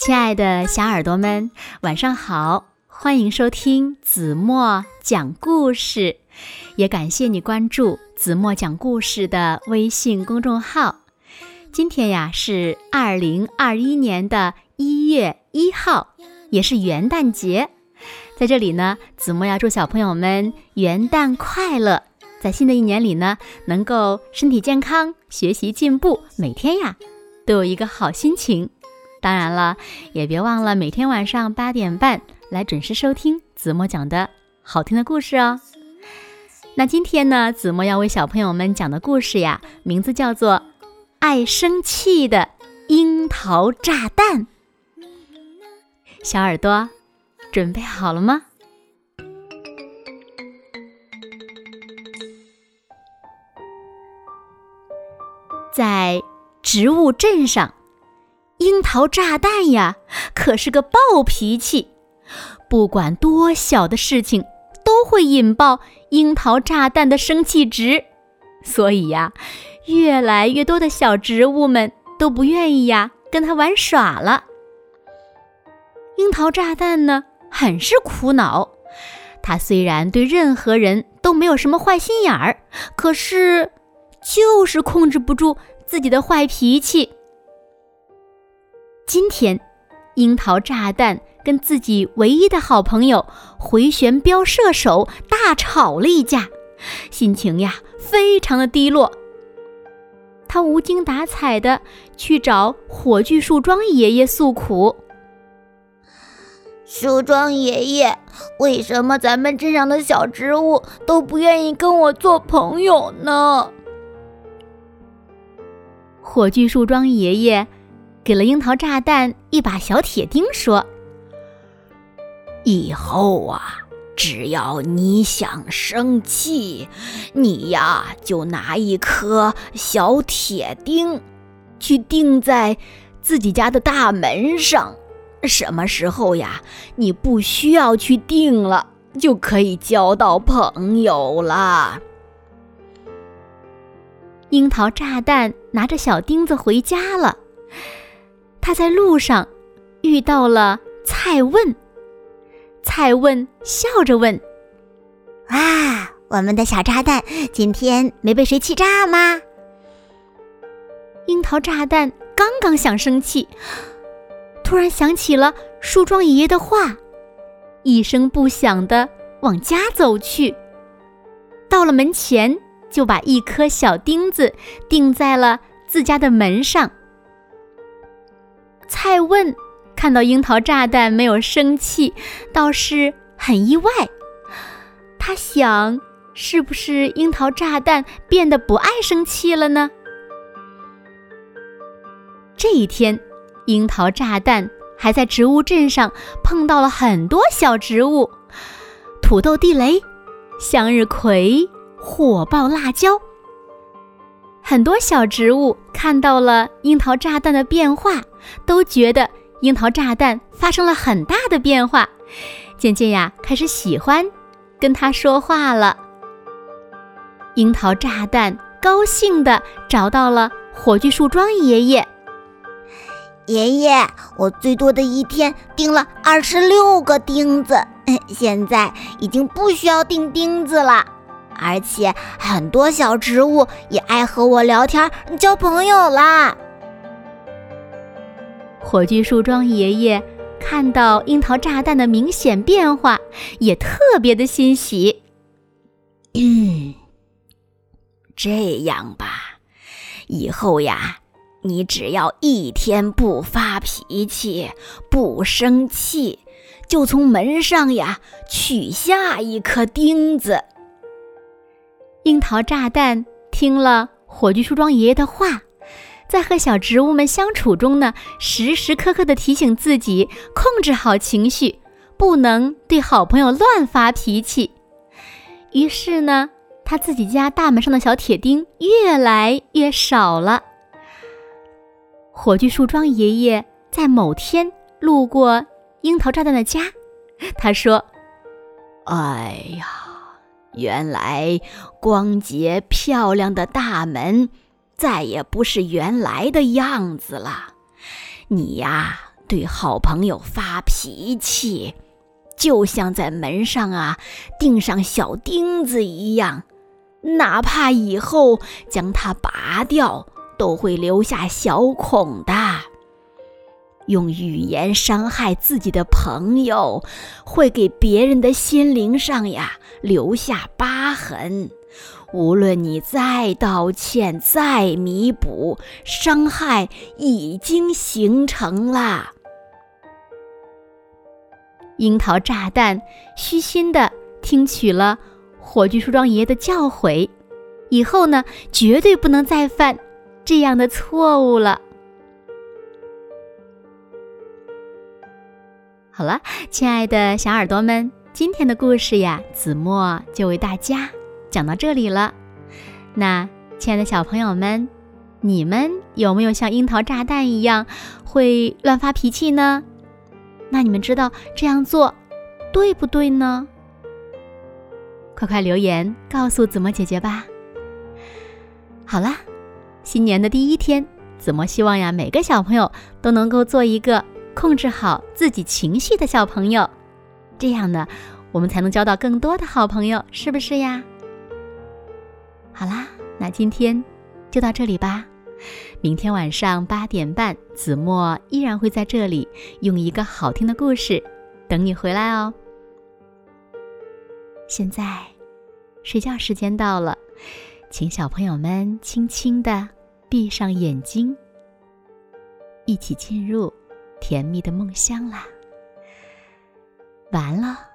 亲爱的小耳朵们，晚上好！欢迎收听子墨讲故事，也感谢你关注子墨讲故事的微信公众号。今天呀是二零二一年的一月一号，也是元旦节。在这里呢，子墨要祝小朋友们元旦快乐，在新的一年里呢，能够身体健康，学习进步，每天呀都有一个好心情。当然了，也别忘了每天晚上八点半来准时收听子墨讲的好听的故事哦。那今天呢，子墨要为小朋友们讲的故事呀，名字叫做《爱生气的樱桃炸弹》。小耳朵，准备好了吗？在植物镇上。樱桃炸弹呀，可是个暴脾气，不管多小的事情都会引爆樱桃炸弹的生气值，所以呀，越来越多的小植物们都不愿意呀跟他玩耍了。樱桃炸弹呢，很是苦恼，他虽然对任何人都没有什么坏心眼儿，可是就是控制不住自己的坏脾气。今天，樱桃炸弹跟自己唯一的好朋友回旋镖射手大吵了一架，心情呀非常的低落。他无精打采的去找火炬树桩爷爷诉苦：“树桩爷爷，为什么咱们镇上的小植物都不愿意跟我做朋友呢？”火炬树桩爷爷。给了樱桃炸弹一把小铁钉，说：“以后啊，只要你想生气，你呀就拿一颗小铁钉，去钉在自己家的大门上。什么时候呀，你不需要去钉了，就可以交到朋友了。”樱桃炸弹拿着小钉子回家了。他在路上遇到了蔡问，蔡问笑着问：“哇，我们的小炸弹今天没被谁气炸吗？”樱桃炸弹刚刚想生气，突然想起了树桩爷爷的话，一声不响的往家走去。到了门前，就把一颗小钉子钉在了自家的门上。蔡问看到樱桃炸弹没有生气，倒是很意外。他想，是不是樱桃炸弹变得不爱生气了呢？这一天，樱桃炸弹还在植物镇上碰到了很多小植物：土豆地雷、向日葵、火爆辣椒。很多小植物看到了樱桃炸弹的变化，都觉得樱桃炸弹发生了很大的变化，渐渐呀开始喜欢跟他说话了。樱桃炸弹高兴地找到了火炬树桩爷爷。爷爷，我最多的一天钉了二十六个钉子，现在已经不需要钉钉子了。而且很多小植物也爱和我聊天、交朋友啦。火炬树桩爷爷看到樱桃炸弹的明显变化，也特别的欣喜。嗯，这样吧，以后呀，你只要一天不发脾气、不生气，就从门上呀取下一颗钉子。樱桃炸弹听了火炬树桩爷爷的话，在和小植物们相处中呢，时时刻刻的提醒自己控制好情绪，不能对好朋友乱发脾气。于是呢，他自己家大门上的小铁钉越来越少了。火炬树桩爷爷在某天路过樱桃炸弹的家，他说：“哎呀。”原来光洁漂亮的大门再也不是原来的样子了。你呀，对好朋友发脾气，就像在门上啊钉上小钉子一样，哪怕以后将它拔掉，都会留下小孔的。用语言伤害自己的朋友，会给别人的心灵上呀留下疤痕。无论你再道歉、再弥补，伤害已经形成了。樱桃炸弹虚心的听取了火炬树桩爷爷的教诲，以后呢，绝对不能再犯这样的错误了。好了，亲爱的小耳朵们，今天的故事呀，子墨就为大家讲到这里了。那，亲爱的小朋友们，你们有没有像樱桃炸弹一样会乱发脾气呢？那你们知道这样做对不对呢？快快留言告诉子墨姐姐吧。好啦，新年的第一天，子墨希望呀，每个小朋友都能够做一个控制好自己情绪的小朋友，这样呢，我们才能交到更多的好朋友，是不是呀？好啦，那今天就到这里吧。明天晚上八点半，子墨依然会在这里用一个好听的故事等你回来哦。现在睡觉时间到了，请小朋友们轻轻的闭上眼睛，一起进入甜蜜的梦乡啦。完了。